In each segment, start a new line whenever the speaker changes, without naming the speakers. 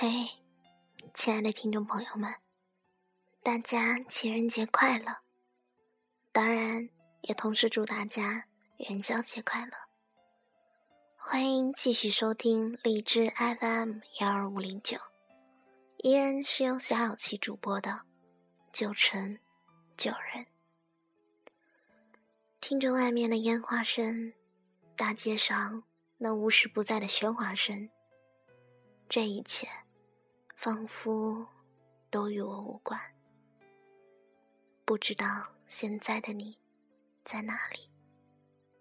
嘿，亲爱的听众朋友们，大家情人节快乐！当然，也同时祝大家元宵节快乐。欢迎继续收听荔枝 FM 幺二五零九，依然是由小小七主播的九成九人。听着外面的烟花声，大街上那无时不在的喧哗声。这一切，仿佛都与我无关。不知道现在的你，在哪里，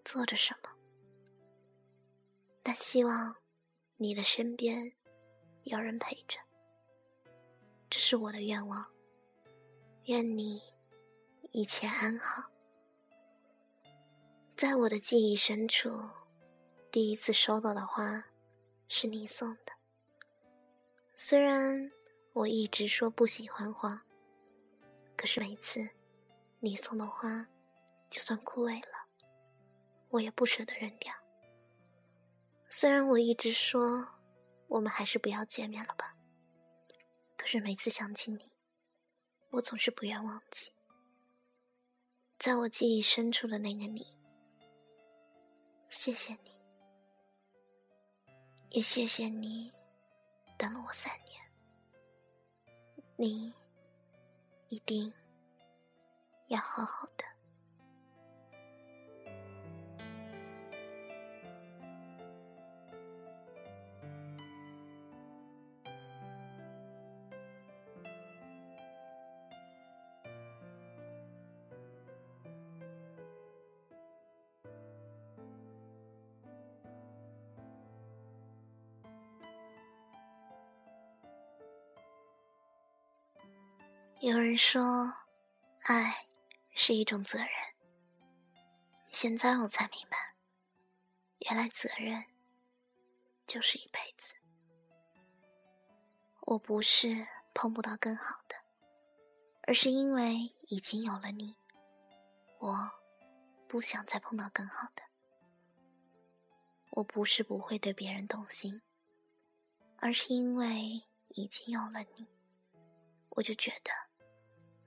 做着什么？但希望你的身边有人陪着，这是我的愿望。愿你一切安好。在我的记忆深处，第一次收到的花，是你送的。虽然我一直说不喜欢花，可是每次你送的花，就算枯萎了，我也不舍得扔掉。虽然我一直说我们还是不要见面了吧，可是每次想起你，我总是不愿忘记。在我记忆深处的那个你，谢谢你，也谢谢你。等了我三年，你一定要好好的。有人说，爱是一种责任。现在我才明白，原来责任就是一辈子。我不是碰不到更好的，而是因为已经有了你，我不想再碰到更好的。我不是不会对别人动心，而是因为已经有了你，我就觉得。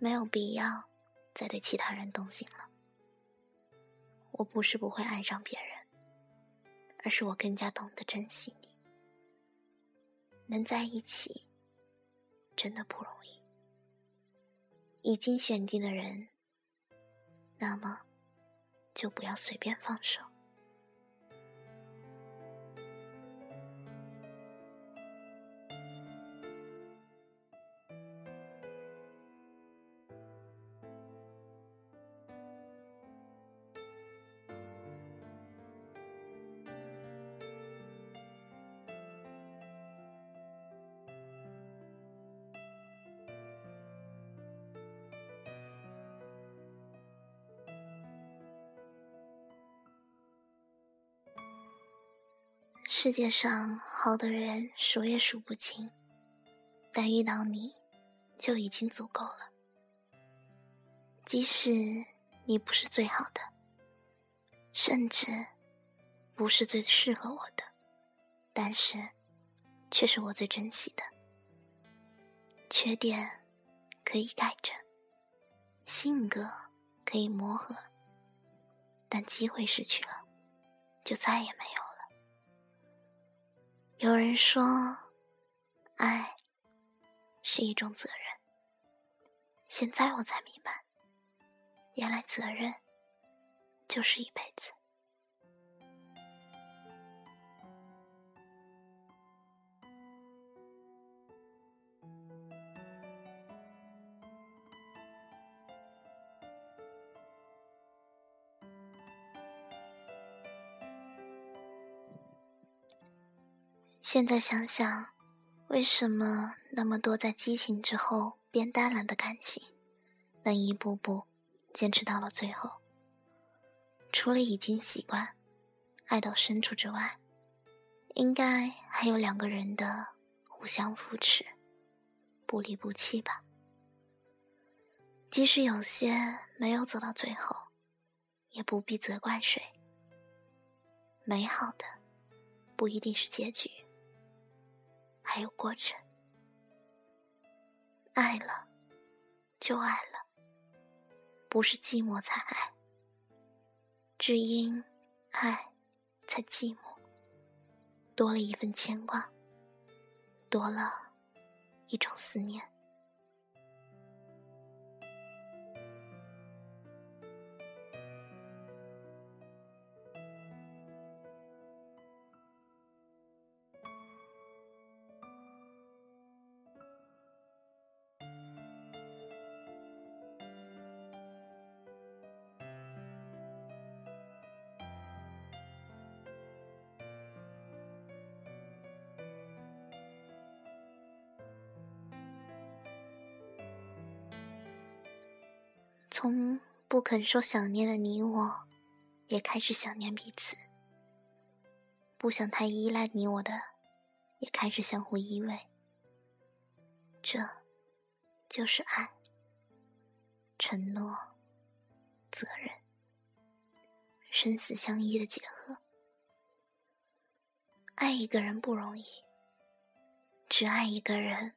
没有必要再对其他人动心了。我不是不会爱上别人，而是我更加懂得珍惜你。能在一起，真的不容易。已经选定的人，那么就不要随便放手。世界上好的人数也数不清，但遇到你，就已经足够了。即使你不是最好的，甚至不是最适合我的，但是却是我最珍惜的。缺点可以改正，性格可以磨合，但机会失去了，就再也没有。有人说，爱是一种责任。现在我才明白，原来责任就是一辈子。现在想想，为什么那么多在激情之后变淡了的感情，能一步步坚持到了最后？除了已经习惯爱到深处之外，应该还有两个人的互相扶持、不离不弃吧。即使有些没有走到最后，也不必责怪谁。美好的不一定是结局。还有过程。爱了就爱了不是寂寞才爱。只因爱才寂寞多了一份牵挂多了一种思念。从不肯说想念的你我，也开始想念彼此。不想太依赖你我的，也开始相互依偎。这，就是爱。承诺、责任、生死相依的结合。爱一个人不容易，只爱一个人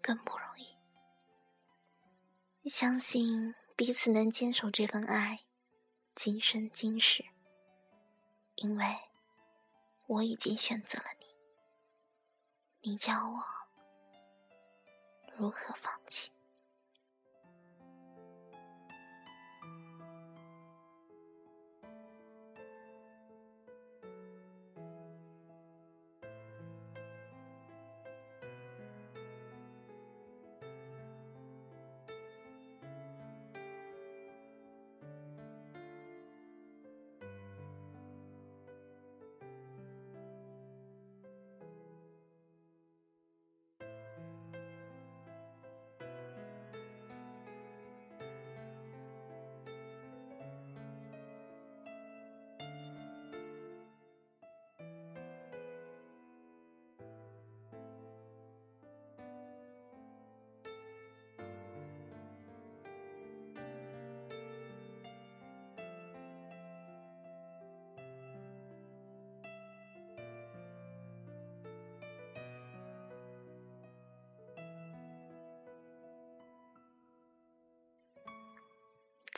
更不容易。相信。彼此能坚守这份爱，今生今世。因为我已经选择了你，你叫我如何放弃？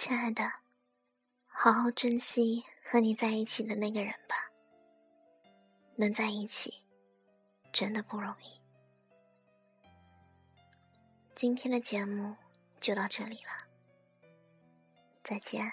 亲爱的，好好珍惜和你在一起的那个人吧。能在一起，真的不容易。今天的节目就到这里了，再见。